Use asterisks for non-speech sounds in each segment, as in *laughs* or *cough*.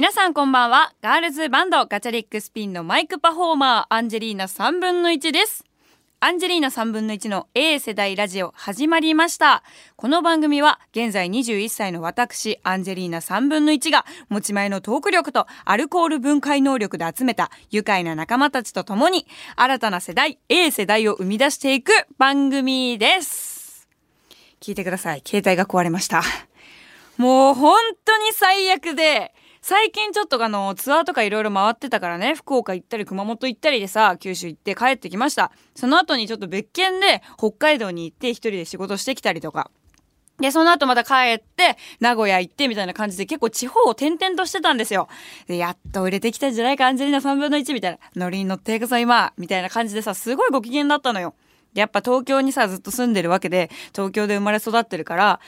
皆さんこんばんは。ガールズバンドガチャリックスピンのマイクパフォーマー、アンジェリーナ3分の1です。アンジェリーナ3分の1の A 世代ラジオ始まりました。この番組は現在21歳の私、アンジェリーナ3分の1が持ち前のトーク力とアルコール分解能力で集めた愉快な仲間たちと共に新たな世代、A 世代を生み出していく番組です。聞いてください。携帯が壊れました。もう本当に最悪で、最近ちょっとあの、ツアーとかいろいろ回ってたからね、福岡行ったり熊本行ったりでさ、九州行って帰ってきました。その後にちょっと別件で北海道に行って一人で仕事してきたりとか。で、その後また帰って、名古屋行ってみたいな感じで結構地方を転々としてたんですよ。で、やっと売れてきたんじゃないか、アンジェリーナ3分の1みたいな。ノリに乗っていくぞ今みたいな感じでさ、すごいご機嫌だったのよ。やっぱ東京にさ、ずっと住んでるわけで、東京で生まれ育ってるから、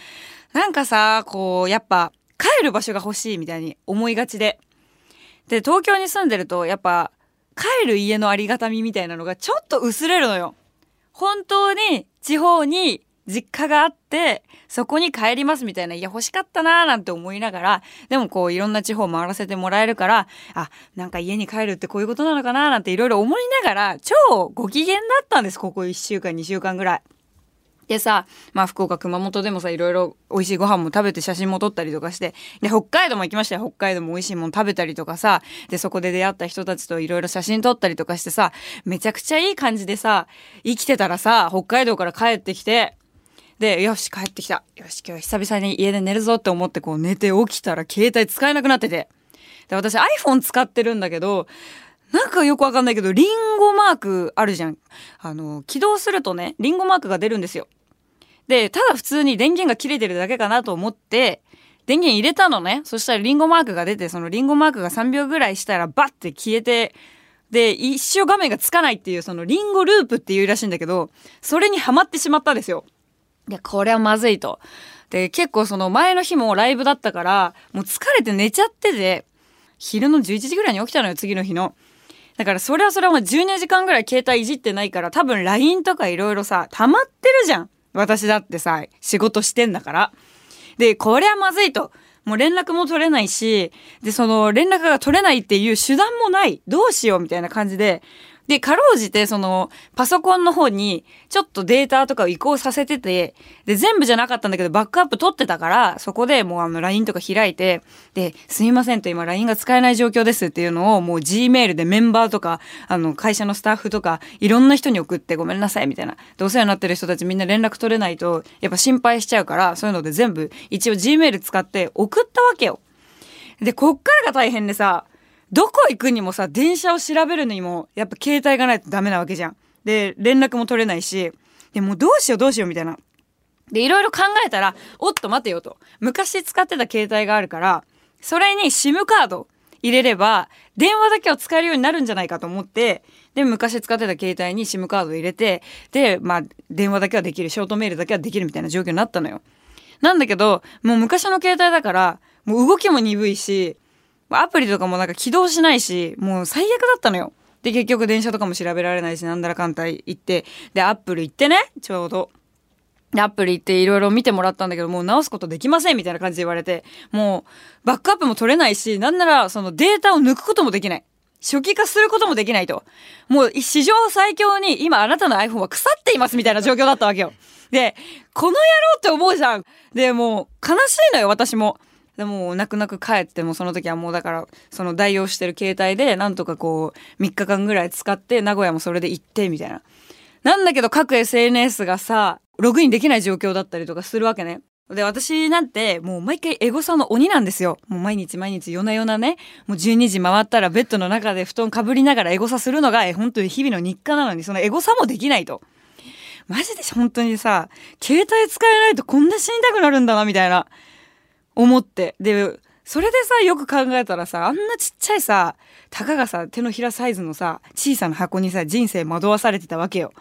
なんかさ、こう、やっぱ、帰る場所が欲しいみたいに思いがちで。で、東京に住んでると、やっぱ、帰る家のありがたみみたいなのがちょっと薄れるのよ。本当に地方に実家があって、そこに帰りますみたいな、いや欲しかったなーなんて思いながら、でもこういろんな地方回らせてもらえるから、あ、なんか家に帰るってこういうことなのかなーなんていろいろ思いながら、超ご機嫌だったんです、ここ1週間、2週間ぐらい。でさ、まあ福岡、熊本でもさ、いろいろ美味しいご飯も食べて写真も撮ったりとかして、で、北海道も行きましたよ。北海道も美味しいもの食べたりとかさ、で、そこで出会った人たちといろいろ写真撮ったりとかしてさ、めちゃくちゃいい感じでさ、生きてたらさ、北海道から帰ってきて、で、よし、帰ってきた。よし、今日久々に家で寝るぞって思ってこう寝て起きたら携帯使えなくなってて。で、私 iPhone 使ってるんだけど、なんかよくわかんないけど、リンゴマークあるじゃん。あの、起動するとね、リンゴマークが出るんですよ。で、ただ普通に電源が切れてるだけかなと思って、電源入れたのね。そしたらリンゴマークが出て、そのリンゴマークが3秒ぐらいしたらバッて消えて、で、一生画面がつかないっていう、そのリンゴループっていうらしいんだけど、それにハマってしまったんですよ。で、これはまずいと。で、結構その前の日もライブだったから、もう疲れて寝ちゃってて、昼の11時ぐらいに起きたのよ、次の日の。だからそれはそれはもう12時間ぐらい携帯いじってないから、多分 LINE とかいろいろさ、溜まってるじゃん。私だってさ、仕事してんだから。で、これはまずいと。もう連絡も取れないし、で、その連絡が取れないっていう手段もない。どうしようみたいな感じで。で、かろうじて、その、パソコンの方に、ちょっとデータとかを移行させてて、で、全部じゃなかったんだけど、バックアップ取ってたから、そこでもうあの、LINE とか開いて、で、すいませんと今 LINE が使えない状況ですっていうのを、もう Gmail でメンバーとか、あの、会社のスタッフとか、いろんな人に送ってごめんなさいみたいな。で、お世話になってる人たちみんな連絡取れないと、やっぱ心配しちゃうから、そういうので全部、一応 Gmail 使って送ったわけよ。で、こっからが大変でさ、どこ行くにもさ、電車を調べるにも、やっぱ携帯がないとダメなわけじゃん。で、連絡も取れないし、で、もどうしようどうしようみたいな。で、いろいろ考えたら、おっと待てよと。昔使ってた携帯があるから、それに SIM カード入れれば、電話だけを使えるようになるんじゃないかと思って、で、昔使ってた携帯に SIM カード入れて、で、まあ、電話だけはできる、ショートメールだけはできるみたいな状況になったのよ。なんだけど、もう昔の携帯だから、もう動きも鈍いし、アプリとかもなんか起動しないし、もう最悪だったのよ。で、結局電車とかも調べられないし、なんだらかんた行って、で、アップル行ってね、ちょうど。で、アップル行っていろいろ見てもらったんだけど、もう直すことできませんみたいな感じで言われて、もう、バックアップも取れないし、なんならそのデータを抜くこともできない。初期化することもできないと。もう史上最強に今あなたの iPhone は腐っていますみたいな状況だったわけよ。で、この野郎って思うじゃん。で、もう悲しいのよ、私も。でも泣く泣く帰ってもその時はもうだからその代用してる携帯でなんとかこう3日間ぐらい使って名古屋もそれで行ってみたいな。なんだけど各 SNS がさログインできない状況だったりとかするわけね。で私なんてもう毎回エゴサの鬼なんですよ。もう毎日毎日夜な夜なねもう12時回ったらベッドの中で布団かぶりながらエゴサするのが本当に日々の日課なのにそのエゴサもできないと。マジで本当にさ携帯使えないとこんな死にたくなるんだなみたいな。思って。で、それでさ、よく考えたらさ、あんなちっちゃいさ、たかがさ、手のひらサイズのさ、小さな箱にさ、人生惑わされてたわけよ。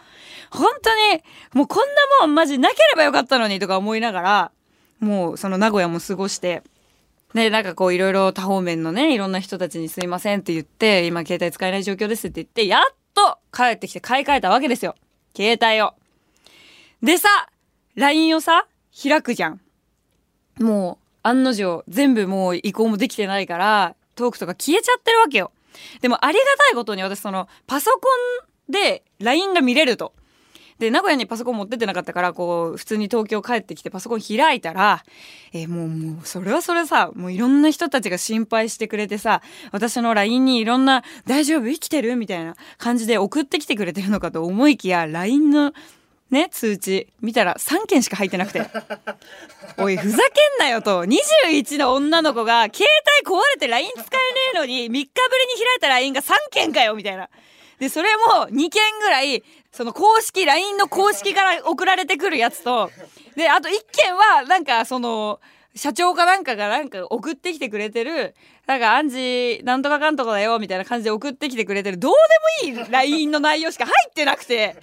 本当に、もうこんなもんマジなければよかったのにとか思いながら、もうその名古屋も過ごして、で、なんかこういろいろ多方面のね、いろんな人たちにすいませんって言って、今携帯使えない状況ですって言って、やっと帰ってきて買い替えたわけですよ。携帯を。でさ、LINE をさ、開くじゃん。もう、案の定、全部もう移行もできてないから、トークとか消えちゃってるわけよ。でもありがたいことに私そのパソコンで LINE が見れると。で名古屋にパソコン持ってってなかったからこう普通に東京帰ってきてパソコン開いたらえー、もうもうそれはそれさもういろんな人たちが心配してくれてさ私の LINE にいろんな「大丈夫？生きてる?」みたいな感じで送ってきてくれてるのかと思いきや LINE のね、通知見たら3件しか入ってなくて。*laughs* おい、ふざけんなよと。21の女の子が携帯壊れて LINE 使えねえのに3日ぶりに開いた LINE が3件かよみたいな。で、それも2件ぐらい、その公式、LINE の公式から送られてくるやつと、で、あと1件は、なんかその、社長かなんかがなんか送ってきてくれてる、なんかアンジなんとかかんとかだよみたいな感じで送ってきてくれてる、どうでもいい LINE の内容しか入ってなくて、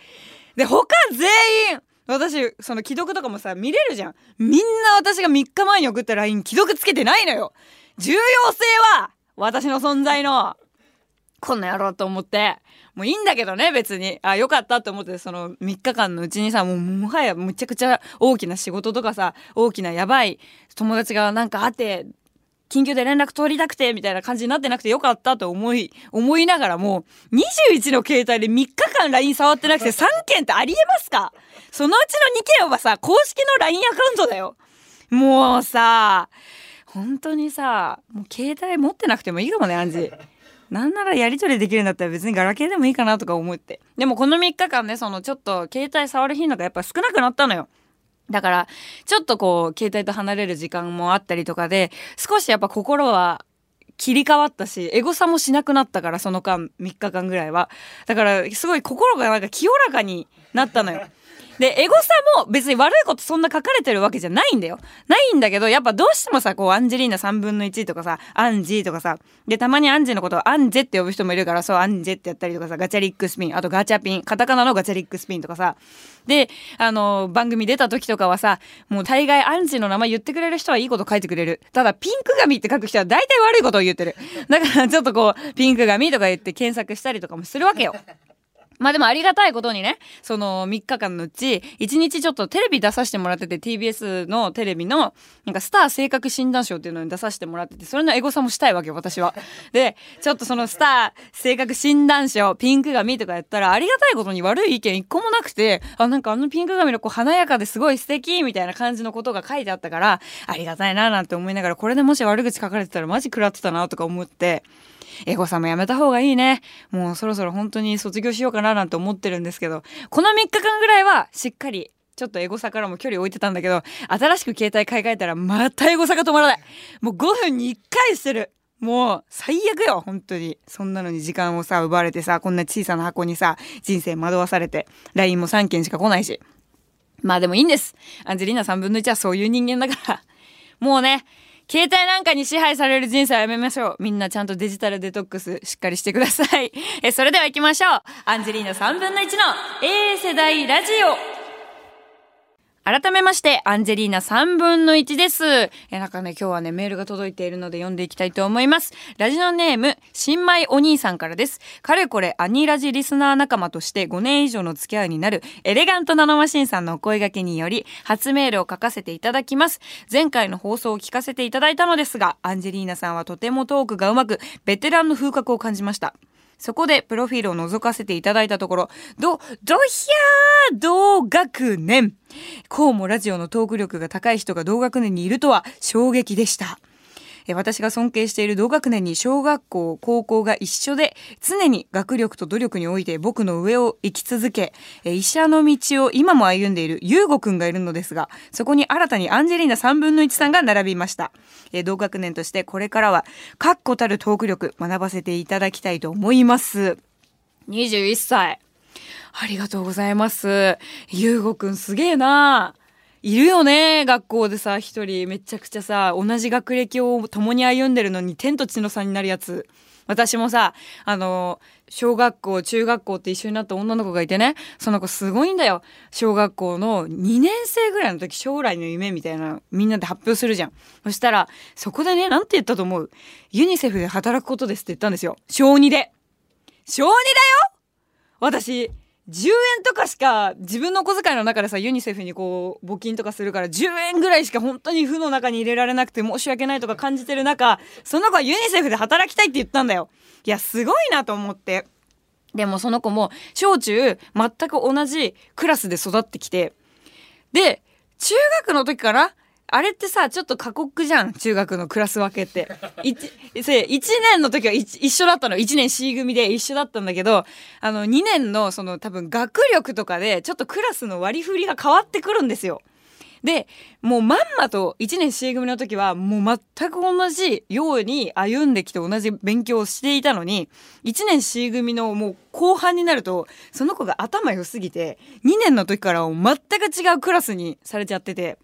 で他全員私その既読とかもさ見れるじゃん。みんな私が3日前に送った LINE 既読つけてないのよ。重要性は私の存在のこんな野郎と思って。もういいんだけどね別に。あよかったと思ってその3日間のうちにさもうもはやむちゃくちゃ大きな仕事とかさ大きなやばい友達がなんかあって緊急で連絡取りたくてみたいな感じになってなくてよかったと思い思いながらも21の携帯で3日間 LINE 触ってなくて3件ってありえますか？そのうちの2件はさ公式の LINE アカウントだよ。もうさ本当にさもう携帯持ってなくてもいいかもねアンジなんならやり取りできるんだったら別にガラケーでもいいかなとか思って。でもこの3日間ねそのちょっと携帯触る頻度がやっぱ少なくなったのよ。だから、ちょっとこう、携帯と離れる時間もあったりとかで、少しやっぱ心は切り替わったし、エゴサもしなくなったから、その間、3日間ぐらいは。だから、すごい心がなんか清らかになったのよ。で、エゴサも別に悪いことそんな書かれてるわけじゃないんだよ。ないんだけど、やっぱどうしてもさ、こう、アンジェリーナ3分の1とかさ、アンジーとかさ、で、たまにアンジェのことをアンジェって呼ぶ人もいるから、そう、アンジェってやったりとかさ、ガチャリックスピン、あとガチャピン、カタカナのガチャリックスピンとかさ、で、あの、番組出た時とかはさ、もう大概アンジーの名前言ってくれる人はいいこと書いてくれる。ただ、ピンク髪って書く人は大体悪いことを言ってる。だから、ちょっとこう、ピンク髪とか言って検索したりとかもするわけよ。まあでもありがたいことにね、その3日間のうち、1日ちょっとテレビ出させてもらってて、TBS のテレビの、なんかスター性格診断賞っていうのに出させてもらってて、それのエゴさもしたいわけよ、私は。*laughs* で、ちょっとそのスター性格診断賞、ピンク髪とかやったら、ありがたいことに悪い意見一個もなくて、あ、なんかあのピンク髪の子華やかですごい素敵みたいな感じのことが書いてあったから、ありがたいななんて思いながら、これでもし悪口書かれてたらマジ食らってたなとか思って、エゴさんもやめた方がいいね。もうそろそろ本当に卒業しようかななんて思ってるんですけど、この3日間ぐらいはしっかりちょっとエゴサからも距離置いてたんだけど、新しく携帯買い替えたらまたエゴサが止まらない。もう5分に1回してる。もう最悪よ、本当に。そんなのに時間をさ、奪われてさ、こんな小さな箱にさ、人生惑わされて、LINE も3件しか来ないし。まあでもいいんです。アンジェリーナ3分の1はそういう人間だから。もうね、携帯なんかに支配される人生はやめましょう。みんなちゃんとデジタルデトックスしっかりしてください。え、それでは行きましょう。アンジェリーナ3分の1の A 世代ラジオ。改めまして、アンジェリーナ3分の1です。え、なんかね、今日はね、メールが届いているので読んでいきたいと思います。ラジオネーム、新米お兄さんからです。かれこれ、アニラジリスナー仲間として5年以上の付き合いになる、エレガントナノマシンさんのお声掛けにより、初メールを書かせていただきます。前回の放送を聞かせていただいたのですが、アンジェリーナさんはとてもトークがうまく、ベテランの風格を感じました。そこでプロフィールを覗かせていただいたところ、ど、どひゃー同学年こうもラジオのトーク力が高い人が同学年にいるとは衝撃でした。私が尊敬している同学年に小学校、高校が一緒で、常に学力と努力において僕の上を生き続け、医者の道を今も歩んでいる優吾くんがいるのですが、そこに新たにアンジェリーナ3分の1さんが並びました。同学年としてこれからは、確固たるトーク力学ばせていただきたいと思います。21歳。ありがとうございます。ゆうごくんすげえないるよね学校でさ一人。めちゃくちゃさ同じ学歴を共に歩んでるのに天と地の差になるやつ。私もさあの小学校中学校って一緒になった女の子がいてね。その子すごいんだよ。小学校の2年生ぐらいの時将来の夢みたいなみんなで発表するじゃん。そしたらそこでねなんて言ったと思う？ユニセフで働くことですって言ったんですよ。小2で。小2だよ！私10円とかしか自分の小遣いの中でさユニセフにこう募金とかするから10円ぐらいしか本当に負の中に入れられなくて申し訳ないとか感じてる中その子はユニセフで働きたいって言ったんだよ。いやすごいなと思って。でもその子も小中全く同じクラスで育ってきて。で中学の時からあれってさ、ちょっと過酷じゃん。中学のクラス分けって。1, 年の時は一緒だったの。1年 C 組で一緒だったんだけど、あの、2年のその多分学力とかで、ちょっとクラスの割り振りが変わってくるんですよ。で、もうまんまと1年 C 組の時は、もう全く同じように歩んできて同じ勉強をしていたのに、1年 C 組のもう後半になると、その子が頭良すぎて、2年の時から全く違うクラスにされちゃってて、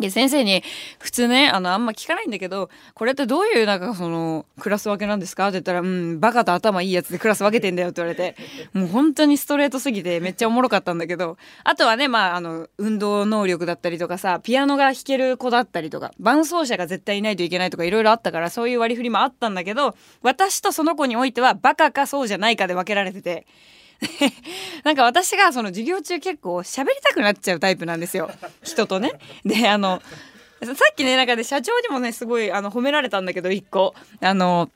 で、先生に、普通ね、あの、あんま聞かないんだけど、これってどういう、なんかその、クラス分けなんですか？って言ったら、うん、バカと頭いいやつでクラス分けてんだよって言われて、もう本当にストレートすぎてめっちゃおもろかったんだけど、あとはね、まあ、あの、運動能力だったりとかさ、ピアノが弾ける子だったりとか、伴奏者が絶対いないといけないとかいろいろあったから、そういう割り振りもあったんだけど、私とその子においては、バカかそうじゃないかで分けられてて、*laughs* なんか私がその授業中結構喋りたくなっちゃうタイプなんですよ人とね。であのさっきねなんかで社長にもねすごいあの褒められたんだけど一個あの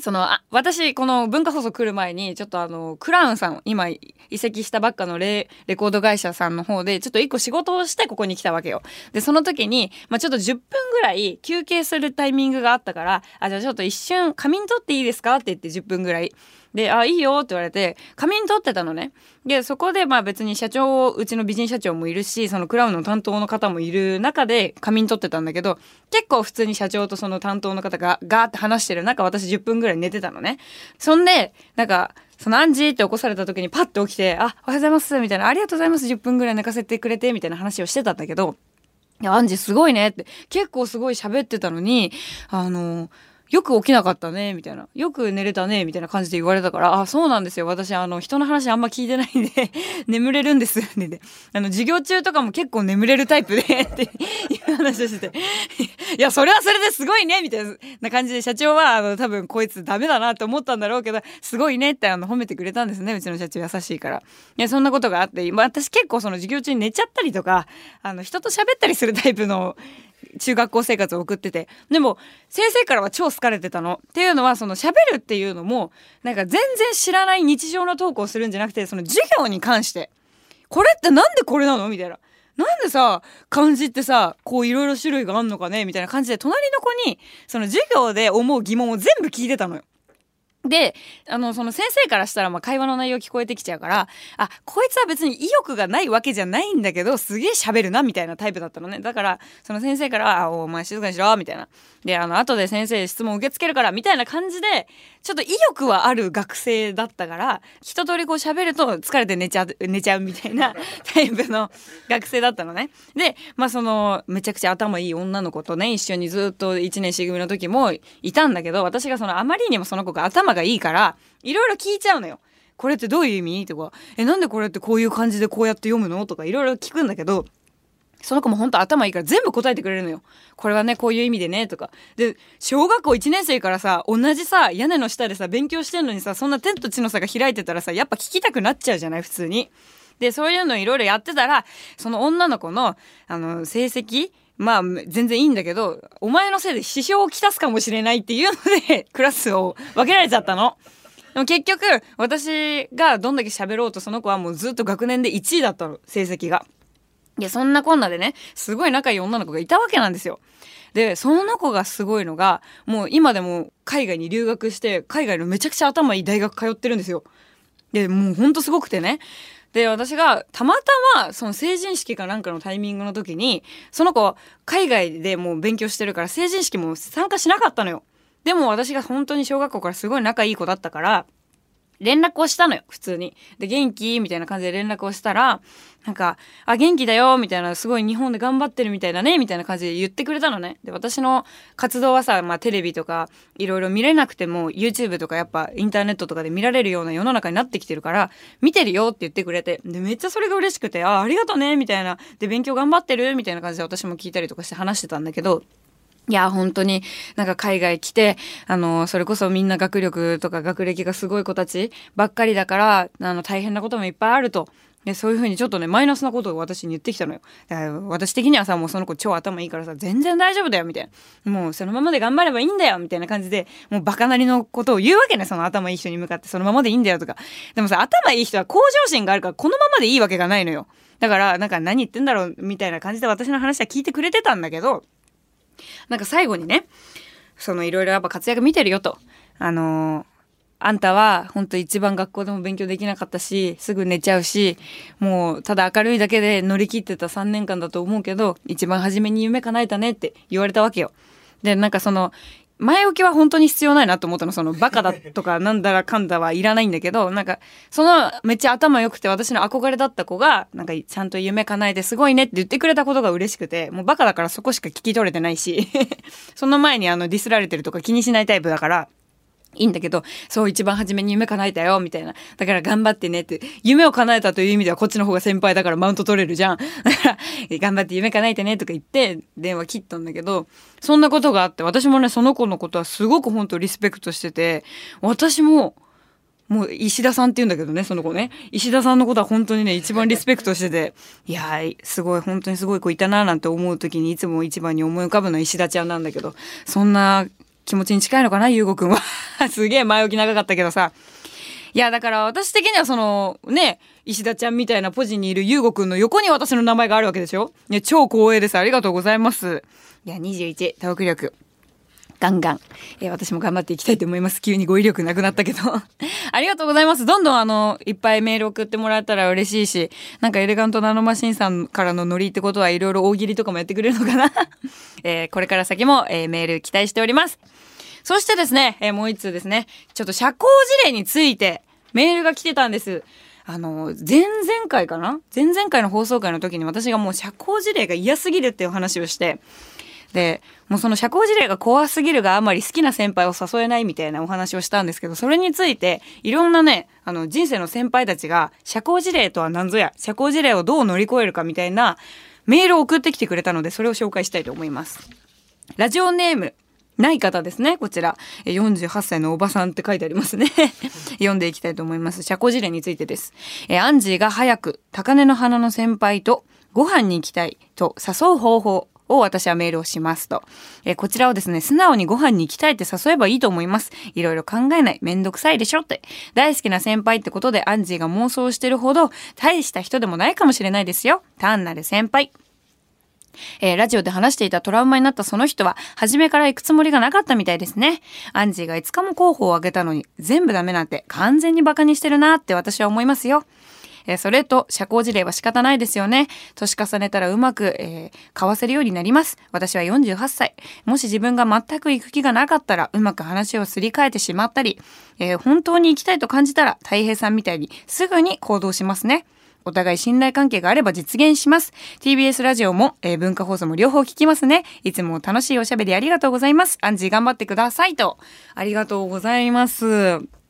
そのあ私この文化放送来る前にちょっとあのクラウンさん今移籍したばっかのレレコード会社さんの方でちょっと一個仕事をしてここに来たわけよ。でその時に、まあ、ちょっと10分ぐらい休憩するタイミングがあったから「あじゃあちょっと一瞬仮眠取っていいですか?」って言って10分ぐらい。で、あ、いいよって言われて、仮眠取ってたのね。で、そこでまあ別に社長、うちの美人社長もいるし、そのクラウンの担当の方もいる中で仮眠取ってたんだけど、結構普通に社長とその担当の方がガーって話してる中、私10分ぐらい寝てたのね。そんで、なんか、そのアンジーって起こされた時にパッと起きて、あ、おはようございます、みたいな、ありがとうございます、10分ぐらい寝かせてくれて、みたいな話をしてたんだけど、いや、アンジーすごいねって、結構すごい喋ってたのに、あの、よく起きなかったね、みたいな。よく寝れたね、みたいな感じで言われたから、あ、そうなんですよ。私、あの、人の話あんま聞いてないんで *laughs* 眠れるんです。で、で、あの、授業中とかも結構眠れるタイプでっていう話をしてていや、それはそれですごいね、みたいな感じで、社長は、あの、多分こいつダメだなって思ったんだろうけど、すごいねってあの、褒めてくれたんですね。うちの社長優しいから。いや、そんなことがあって、私結構その授業中に寝ちゃったりとか、あの、人と喋ったりするタイプの中学校生活を送ってて。でも先生からは超好かれてたの。っていうのはその喋るっていうのもなんか全然知らない日常のトークをするんじゃなくてその授業に関して。これって何でこれなの？みたいな。なんでさ漢字ってさこういろいろ種類があんのかね？みたいな感じで隣の子にその授業で思う疑問を全部聞いてたのよ。で、あの、その先生からしたら、まあ、会話の内容聞こえてきちゃうから、あ、こいつは別に意欲がないわけじゃないんだけど、すげえ喋るな、みたいなタイプだったのね。だから、その先生からあ、お前静かにしろ、みたいな。で、あの、後で先生質問受け付けるから、みたいな感じで、ちょっと意欲はある学生だったから、一通りこう喋ると疲れて寝ちゃう、寝ちゃうみたいな *laughs* タイプの学生だったのね。で、まあ、その、めちゃくちゃ頭いい女の子とね、一緒にずっと1年 C 組の時もいたんだけど、私がその、あまりにもその子が頭がいいから、いろいろ聞いちゃうのよ。これってどういう意味？とか、え、なんでこれってこういう感じでこうやって読むの？とかいろいろ聞くんだけど、その子も本当頭いいから全部答えてくれるのよ。これはね、こういう意味でね、とか。で、小学校1年生からさ、同じさ、屋根の下でさ、勉強してんのにさ、そんな天と地の差が開いてたらさ、やっぱ聞きたくなっちゃうじゃない、普通に。で、そういうのいろいろやってたら、その女の子の、あの、成績まあ、全然いいんだけど、お前のせいで支障をきたすかもしれないっていうので、*laughs* クラスを分けられちゃったの。でも結局、私がどんだけ喋ろうとその子はもうずっと学年で1位だったの、成績が。いや、そんなこんなでね、すごい仲いい女の子がいたわけなんですよ。で、その子がすごいのが、もう今でも海外に留学して、海外のめちゃくちゃ頭いい大学通ってるんですよ。で、もうほんとすごくてね。で、私がたまたまその成人式かなんかのタイミングの時に、その子海外でもう勉強してるから成人式も参加しなかったのよ。でも私が本当に小学校からすごい仲いい子だったから、連絡をしたのよ、普通に。で、元気？みたいな感じで連絡をしたら、なんか、あ、元気だよみたいな、すごい日本で頑張ってるみたいだねみたいな感じで言ってくれたのね。で、私の活動はさ、まあテレビとか、いろいろ見れなくても、YouTube とかやっぱインターネットとかで見られるような世の中になってきてるから、見てるよって言ってくれて、で、めっちゃそれが嬉しくて、あ、ありがとうねみたいな。で、勉強頑張ってるみたいな感じで私も聞いたりとかして話してたんだけど、いや、本当に、なんか海外来て、あの、それこそみんな学力とか学歴がすごい子たちばっかりだから、あの、大変なこともいっぱいあると。で、そういうふうにちょっとね、マイナスなことを私に言ってきたのよ。だから私的にはさ、もうその子超頭いいからさ、全然大丈夫だよ、みたいな。もうそのままで頑張ればいいんだよ、みたいな感じで、もうバカなりのことを言うわけね、その頭いい人に向かって、そのままでいいんだよとか。でもさ、頭いい人は向上心があるから、このままでいいわけがないのよ。だから、なんか何言ってんだろう、みたいな感じで私の話は聞いてくれてたんだけど、なんか最後にね、そのいろいろやっぱ活躍見てるよと。あの、あんたは本当一番学校でも勉強できなかったし、すぐ寝ちゃうし、もうただ明るいだけで乗り切ってた3年間だと思うけど、一番初めに夢叶えたねって言われたわけよ。で、なんかその、前置きは本当に必要ないなと思ったの。そのバカだとかなんだらかんだはいらないんだけど、なんか、そのめっちゃ頭良くて私の憧れだった子が、なんかちゃんと夢叶えてすごいねって言ってくれたことが嬉しくて、もうバカだからそこしか聞き取れてないし、*laughs* その前にあのディスられてるとか気にしないタイプだから、いいんだけど、そう一番初めに夢叶えたよ、みたいな。だから頑張ってねって。夢を叶えたという意味ではこっちの方が先輩だからマウント取れるじゃん。だから、頑張って夢叶えてねとか言って電話切ったんだけど、そんなことがあって、私もね、その子のことはすごく本当リスペクトしてて、私も、もう石田さんって言うんだけどね、その子ね。石田さんのことは本当にね、一番リスペクトしてて、*laughs* いやー、すごい、本当にすごい子いたななんて思う時にいつも一番に思い浮かぶのは石田ちゃんなんだけど、そんな気持ちに近いのかな、ゆうごくんは。*laughs* すげえ前置き長かったけどさ。いや、だから私的にはその、ね、石田ちゃんみたいなポジにいるゆうごくんの横に私の名前があるわけでしょいや、超光栄です。ありがとうございます。いや、21、トーク力。ガンガン、えー、私も頑張っていきたいと思います。急に語彙力なくなったけど。ありがとうございます。どんどんあの、いっぱいメール送ってもらえたら嬉しいし、なんかエレガントナノマシンさんからのノリってことはいろいろ大喜利とかもやってくれるのかな *laughs* えー、これから先も、えー、メール期待しております。そしてですね、えー、もう一通ですね、ちょっと社交辞令についてメールが来てたんです。あの、前々回かな？前々回の放送回の時に私がもう社交辞令が嫌すぎるっていう話をして、で、もうその社交辞令が怖すぎるがあまり好きな先輩を誘えないみたいなお話をしたんですけど、それについて、いろんなね、あの、人生の先輩たちが、社交辞令とは何ぞや、社交辞令をどう乗り越えるかみたいなメールを送ってきてくれたので、それを紹介したいと思います。ラジオネーム、ない方ですね。こちら。48歳のおばさんって書いてありますね。*laughs* 読んでいきたいと思います。社交辞令についてです。えアンジーが早く高根の花の先輩とご飯に行きたいと誘う方法を私はメールをしますと。えこちらをですね、素直にご飯に行きたいって誘えばいいと思います。いろいろ考えない。めんどくさいでしょって。大好きな先輩ってことでアンジーが妄想してるほど大した人でもないかもしれないですよ。単なる先輩。えー、ラジオで話していたトラウマになったその人は、初めから行くつもりがなかったみたいですね。アンジーが5日も候補を挙げたのに、全部ダメなんて完全に馬鹿にしてるなって私は思いますよ。えー、それと、社交辞令は仕方ないですよね。年重ねたらうまく、えー、交わせるようになります。私は48歳。もし自分が全く行く気がなかったら、うまく話をすり替えてしまったり、えー、本当に行きたいと感じたら、太平さんみたいにすぐに行動しますね。お互い信頼関係があれば実現します。TBS ラジオも、えー、文化放送も両方聞きますね。いつも楽しいおしゃべりありがとうございます。アンジー頑張ってくださいと。ありがとうございます。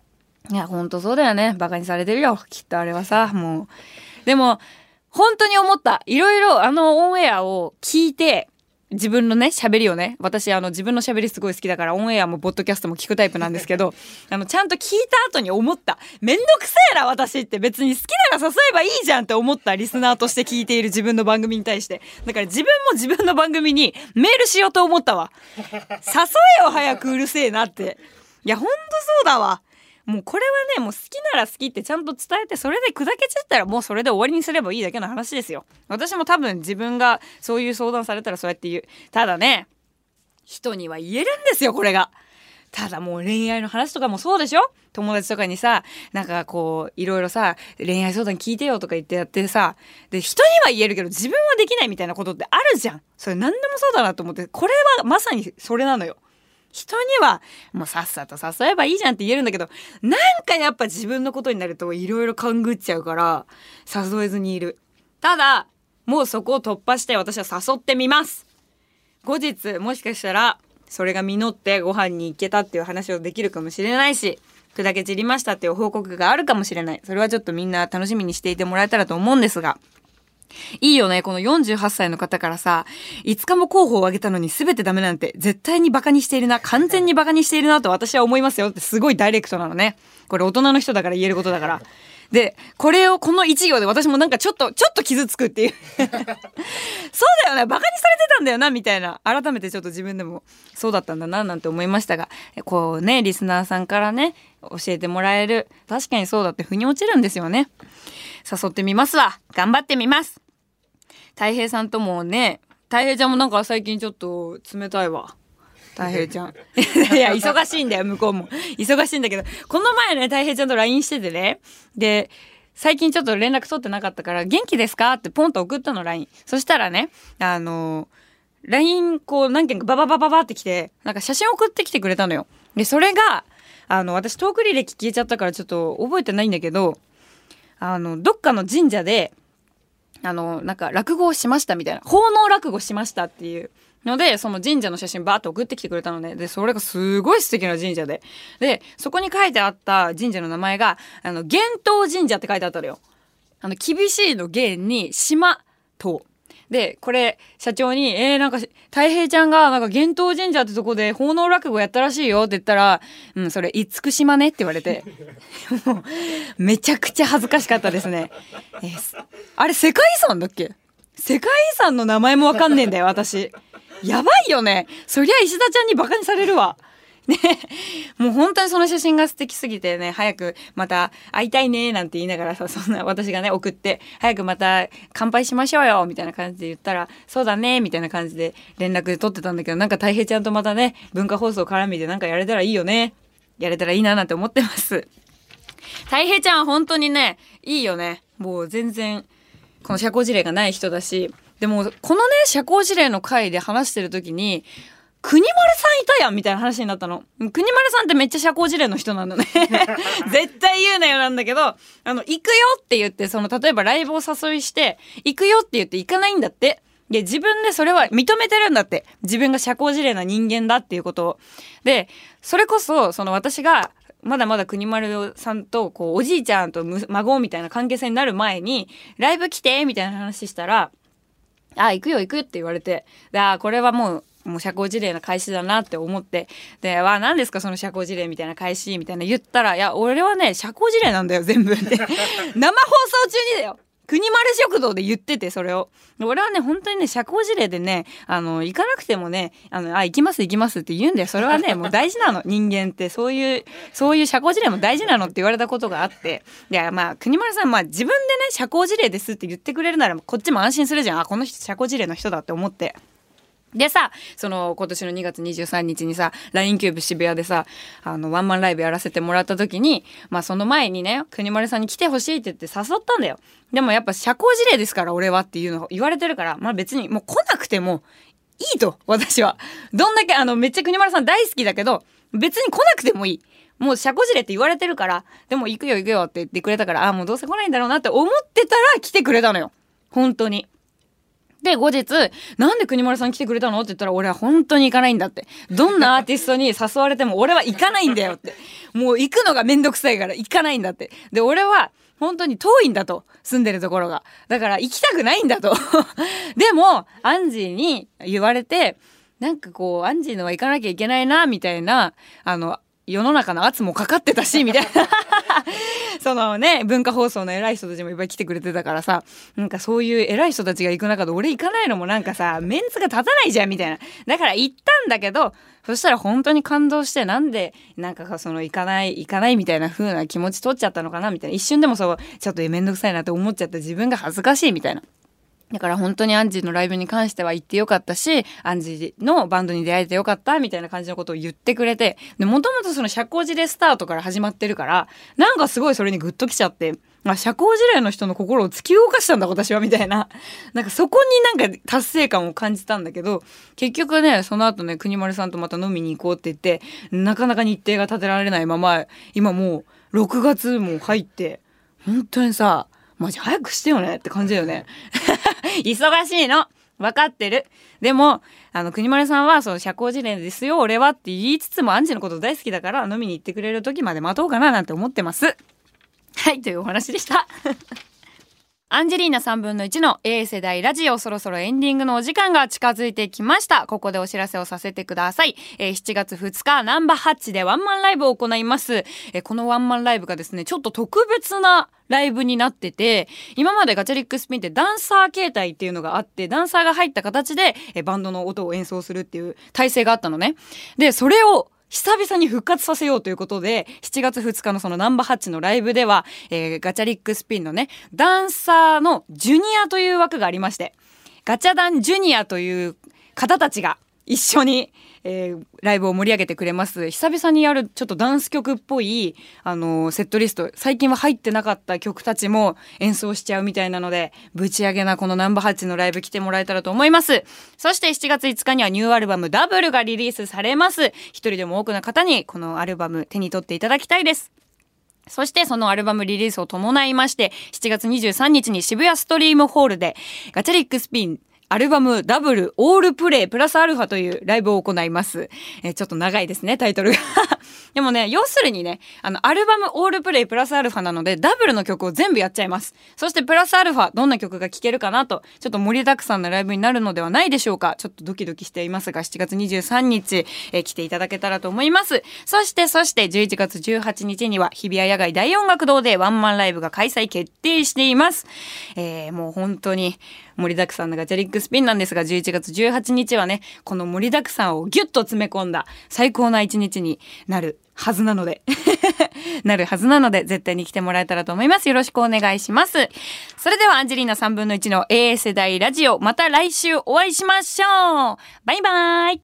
いや、ほんとそうだよね。バカにされてるよ。きっとあれはさ、もう。でも、本当に思った。いろいろあのオンエアを聞いて、自分のね、喋りをね、私、あの、自分の喋りすごい好きだから、オンエアもポッドキャストも聞くタイプなんですけど、*laughs* あの、ちゃんと聞いた後に思った。めんどくせえな、私って別に好きなら誘えばいいじゃんって思ったリスナーとして聞いている自分の番組に対して。だから自分も自分の番組にメールしようと思ったわ。誘えよ、早くうるせえなって。いや、ほんとそうだわ。もうこれはねもう好きなら好きってちゃんと伝えてそれで砕けちゃったらもうそれで終わりにすればいいだけの話ですよ私も多分自分がそういう相談されたらそうやって言うただね人には言えるんですよこれがただもう恋愛の話とかもそうでしょ？友達とかにさ、なんかこう、いろいろさ、恋愛相談聞いてよとか言ってやってさ、で、人には言えるけど自分はできないみたいなことってあるじゃん。それ何でもそうだなと思って、これはまさにそれなのよ。人にはもうさっさと誘えばいいじゃんって言えるんだけどなんかやっぱ自分のことになるといろいろ勘ぐっちゃうから誘えずにいる。ただもうそこを突破して私は誘ってみます。後日もしかしたらそれが実ってご飯に行けたっていう話をできるかもしれないし砕け散りましたっていう報告があるかもしれない。それはちょっとみんな楽しみにしていてもらえたらと思うんですが。いいよね。この48歳の方からさ、5日も候補を挙げたのに全てダメなんて、絶対にバカにしているな、完全にバカにしているなと私は思いますよってすごいダイレクトなのね。これ大人の人だから言えることだから。で、これをこの1行で私もなんかちょっと、ちょっと傷つくっていう *laughs* そうだよね、バカにされてたんだよな、みたいな。改めてちょっと自分でもそうだったんだな、なんて思いましたが、こうね、リスナーさんからね、教えてもらえる。確かにそうだって腑に落ちるんですよね。誘ってみますわ。頑張ってみます。太平さんともね、太平ちゃんもなんか最近ちょっと冷たいわ。太平ちゃん。*laughs* いや、忙しいんだよ、向こうも。忙しいんだけど、この前ね、太平ちゃんと LINE しててね。で、最近ちょっと連絡取ってなかったから、元気ですかってポンと送ったの、LINE。そしたらね、あの、LINE こう何件かバババババってきて、なんか写真送ってきてくれたのよ。で、それが、あの、私トーク履歴消えちゃったからちょっと覚えてないんだけど、あの、どっかの神社で、あの、なんか落語をしましたみたいな、奉納落語しましたっていうので、その神社の写真バーっと送ってきてくれたのね。で、それがすごい素敵な神社で。で、そこに書いてあった神社の名前が、あの、玄東神社って書いてあったのよ。あの、厳しいの玄に島と。で、これ、社長に、えー、なんか、太平ちゃんが、なんか、玄東神社ってとこで、奉納落語やったらしいよって言ったら、うん、それ、厳島ねって言われて、*laughs* もう、めちゃくちゃ恥ずかしかったですね。えー、あれ、世界遺産だっけ？世界遺産の名前もわかんねえんだよ、私。やばいよね。そりゃ石田ちゃんにバカにされるわ。ね、*laughs* もう本当にその写真が素敵すぎてね、早くまた会いたいねなんて言いながらさ、そんな私がね、送って、早くまた乾杯しましょうよみたいな感じで言ったら、そうだねみたいな感じで連絡で取ってたんだけど、なんか太平ちゃんとまたね、文化放送絡みでなんかやれたらいいよね。やれたらいいななんて思ってます。太平ちゃんは本当にね、いいよね。もう全然、この社交辞令がない人だし、でも、このね、社交辞令の回で話してる時に、国丸さんいたやんみたいな話になったの。国丸さんってめっちゃ社交辞令の人なんだね。*laughs* 絶対言うなよなんだけど、あの、行くよって言って、その、例えばライブを誘いして、行くよって言って行かないんだって。で、自分でそれは認めてるんだって。自分が社交辞令な人間だっていうことを。で、それこそ、その私が、まだまだ国丸さんと、こう、おじいちゃんと孫みたいな関係性になる前に、ライブ来てみたいな話したら、あ、行くよ行くって言われて、で、あ、これはもう、もう社交辞令の開始だなって思って、で、わ、何ですかその社交辞令みたいな開始みたいな言ったら、いや、俺はね、社交辞令なんだよ、全部って。*laughs* 生放送中にだよ。国丸食堂で言ってて、それを。俺はね、本当にね、社交辞令でね、あの、行かなくてもね、あの、あ、行きます行きますって言うんだよ。それはね、*laughs* もう大事なの。人間って、そういう、そういう社交辞令も大事なのって言われたことがあって。いや、まあ、国丸さん、まあ、自分でね、社交辞令ですって言ってくれるなら、こっちも安心するじゃん。あ、この人社交辞令の人だって思って。でさ、その今年の2月23日にさ、LINE キューブ渋谷でさ、あの、ワンマンライブやらせてもらった時に、まあその前にね、国丸さんに来てほしいって言って誘ったんだよ。でもやっぱ社交辞令ですから俺はっていうのを言われてるから、まあ別にもう来なくてもいいと、私は。どんだけあの、めっちゃ国丸さん大好きだけど、別に来なくてもいい。もう社交辞令って言われてるから、でも行くよ行くよって言ってくれたから、ああ、もうどうせ来ないんだろうなって思ってたら来てくれたのよ。本当に。で、後日、なんで国丸さん来てくれたの？って言ったら、俺は本当に行かないんだって。どんなアーティストに誘われても、俺は行かないんだよって。もう行くのがめんどくさいから行かないんだって。で、俺は、本当に遠いんだと。住んでるところが。だから行きたくないんだと。*laughs* でも、アンジーに言われて、なんかこう、アンジーのは行かなきゃいけないな、みたいな、あの、世の中の圧もかかってたし、みたいな *laughs* そのね、文化放送の偉い人たちもいっぱい来てくれてたからさ、なんかそういう偉い人たちが行く中で俺行かないのもなんかさ、メンツが立たないじゃん、みたいな。だから行ったんだけど、そしたら本当に感動して、なんで、なんかその行かない、行かないみたいな風な気持ち取っちゃったのかな、みたいな。一瞬でもそう、ちょっとめんどくさいなって思っちゃった自分が恥ずかしいみたいな。だから本当にアンジーのライブに関しては行ってよかったし、アンジーのバンドに出会えてよかったみたいな感じのことを言ってくれて、で、もともとその社交辞令スタートから始まってるから、なんかすごいそれにグッときちゃって、あ、社交辞令の人の心を突き動かしたんだ私はみたいな。*laughs* なんかそこになんか達成感を感じたんだけど、結局ね、その後ね、国丸さんとまた飲みに行こうって言って、なかなか日程が立てられないまま、今もう6月も入って、本当にさ、マジ早くしてよねって感じだよね。*laughs* 忙しいの分かってる。でも、あの、国丸さんは、その、社交辞令ですよ、俺はって言いつつも、アンジのこと大好きだから、飲みに行ってくれる時まで待とうかな、なんて思ってます。はい、というお話でした。アンジェリーナ3分の1の A 世代ラジオそろそろエンディングのお時間が近づいてきました。ここでお知らせをさせてください。えー、7月2日、ナンバーハッチでワンマンライブを行います。えー、このワンマンライブがですね、ちょっと特別なライブになってて、今までガチャリックスピンってダンサー形態っていうのがあって、ダンサーが入った形でえバンドの音を演奏するっていう体制があったのね。で、それを久々に復活させようということで、7月2日のそのナンバーハッチのライブでは、えー、ガチャリックスピンのね、ダンサーのジュニアという枠がありまして、ガチャダンジュニアという方たちが一緒に、えー、ライブを盛り上げてくれます。久々にやるちょっとダンス曲っぽい、あのー、セットリスト、最近は入ってなかった曲たちも演奏しちゃうみたいなので、ぶち上げなこのナンバー8のライブ来てもらえたらと思います。そして7月5日にはニューアルバムダブルがリリースされます。一人でも多くの方にこのアルバム手に取っていただきたいです。そしてそのアルバムリリースを伴いまして、7月23日に渋谷ストリームホールでガチャリックスピンアルバムダブルオールプレイプラスアルファというライブを行います。えー、ちょっと長いですね、タイトルが *laughs* でもね、要するにね、あの、アルバムオールプレイプラスアルファなので、ダブルの曲を全部やっちゃいます。そしてプラスアルファ、どんな曲が聴けるかなと、ちょっと盛りだくさんなライブになるのではないでしょうか。ちょっとドキドキしていますが、7月23日、えー、来ていただけたらと思います。そして、そして、11月18日には、日比谷野外大音楽堂でワンマンライブが開催決定しています。えー、もう本当に、盛りだくさんのガチャリックスピンなんですが、11月18日はね、この盛りだくさんをギュッと詰め込んだ最高な一日になるはずなので *laughs* なるはずなので、絶対に来てもらえたらと思います。よろしくお願いします。それでは、アンジェリーナ3分の1の A 世代ラジオ、また来週お会いしましょうバイバーイ